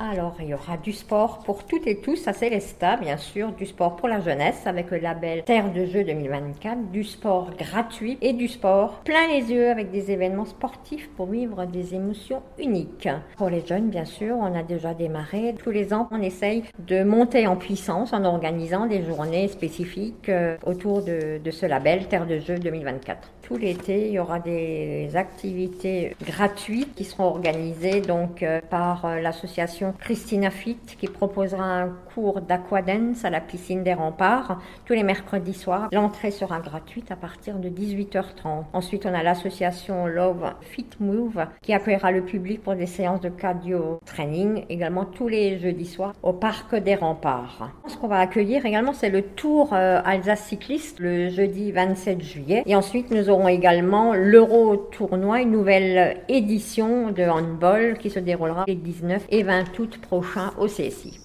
Alors, il y aura du sport pour toutes et tous à Célesta, bien sûr, du sport pour la jeunesse avec le label Terre de Jeux 2024, du sport gratuit et du sport plein les yeux avec des événements sportifs pour vivre des émotions uniques. Pour les jeunes, bien sûr, on a déjà démarré. Tous les ans, on essaye de monter en puissance en organisant des journées spécifiques euh, autour de, ce label Terre de Jeux 2024. Tout l'été, il y aura des activités gratuites qui seront organisées donc euh, par euh, Christina Fit qui proposera un cours d'aquadance à la piscine des remparts tous les mercredis soirs. L'entrée sera gratuite à partir de 18h30. Ensuite, on a l'association Love Fit Move qui accueillera le public pour des séances de cardio training également tous les jeudis soirs au parc des remparts. Ce qu'on va accueillir également, c'est le tour euh, Alsace cycliste le jeudi 27 juillet. Et ensuite, nous aurons également l'Euro Tournoi, une nouvelle édition de handball qui se déroulera les 19 et 20 août prochains au CSI.